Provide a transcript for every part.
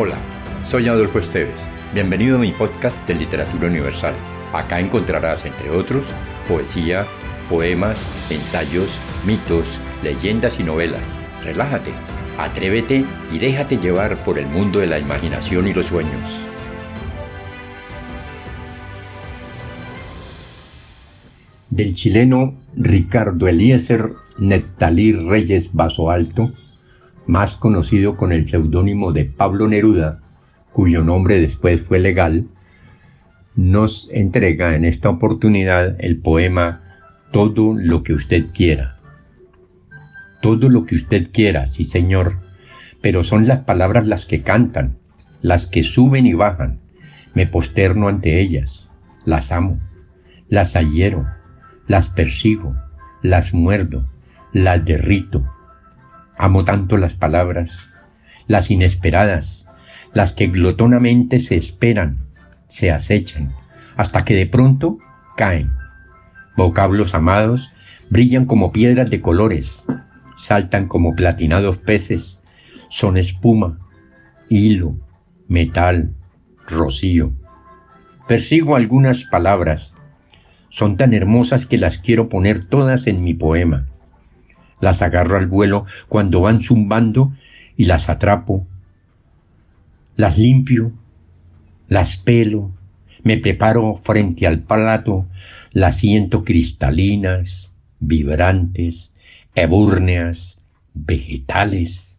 Hola, soy Adolfo Esteves. Bienvenido a mi podcast de Literatura Universal. Acá encontrarás, entre otros, poesía, poemas, ensayos, mitos, leyendas y novelas. Relájate, atrévete y déjate llevar por el mundo de la imaginación y los sueños. Del chileno Ricardo Eliezer Nectalí Reyes Vaso Alto, más conocido con el seudónimo de Pablo Neruda, cuyo nombre después fue legal, nos entrega en esta oportunidad el poema Todo lo que usted quiera. Todo lo que usted quiera, sí señor, pero son las palabras las que cantan, las que suben y bajan. Me posterno ante ellas, las amo, las hiero, las persigo, las muerdo, las derrito Amo tanto las palabras, las inesperadas, las que glotonamente se esperan, se acechan, hasta que de pronto caen. Vocablos amados brillan como piedras de colores, saltan como platinados peces, son espuma, hilo, metal, rocío. Persigo algunas palabras, son tan hermosas que las quiero poner todas en mi poema las agarro al vuelo cuando van zumbando y las atrapo, las limpio, las pelo, me preparo frente al plato, las siento cristalinas, vibrantes, ebúrneas, vegetales,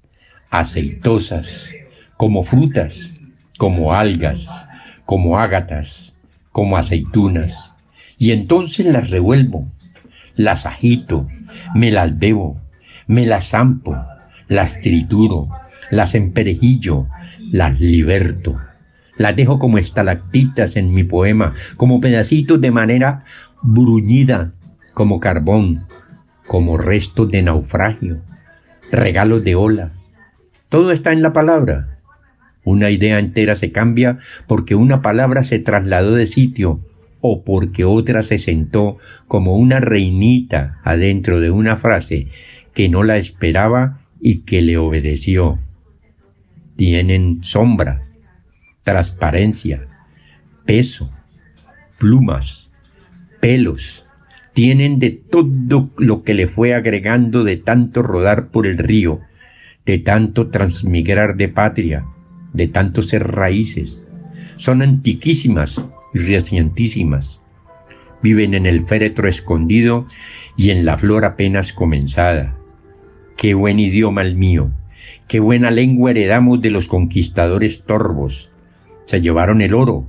aceitosas, como frutas, como algas, como ágatas, como aceitunas, y entonces las revuelvo, las agito, me las bebo, me las zampo, las trituro, las emperejillo, las liberto. Las dejo como estalactitas en mi poema, como pedacitos de manera bruñida, como carbón, como restos de naufragio, regalos de ola. Todo está en la palabra. Una idea entera se cambia porque una palabra se trasladó de sitio o porque otra se sentó como una reinita adentro de una frase que no la esperaba y que le obedeció. Tienen sombra, transparencia, peso, plumas, pelos, tienen de todo lo que le fue agregando de tanto rodar por el río, de tanto transmigrar de patria, de tanto ser raíces. Son antiquísimas recientísimas. Viven en el féretro escondido y en la flor apenas comenzada. Qué buen idioma el mío, qué buena lengua heredamos de los conquistadores torvos. Se llevaron el oro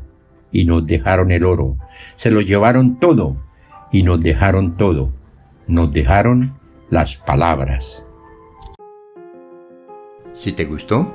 y nos dejaron el oro. Se lo llevaron todo y nos dejaron todo. Nos dejaron las palabras. Si te gustó,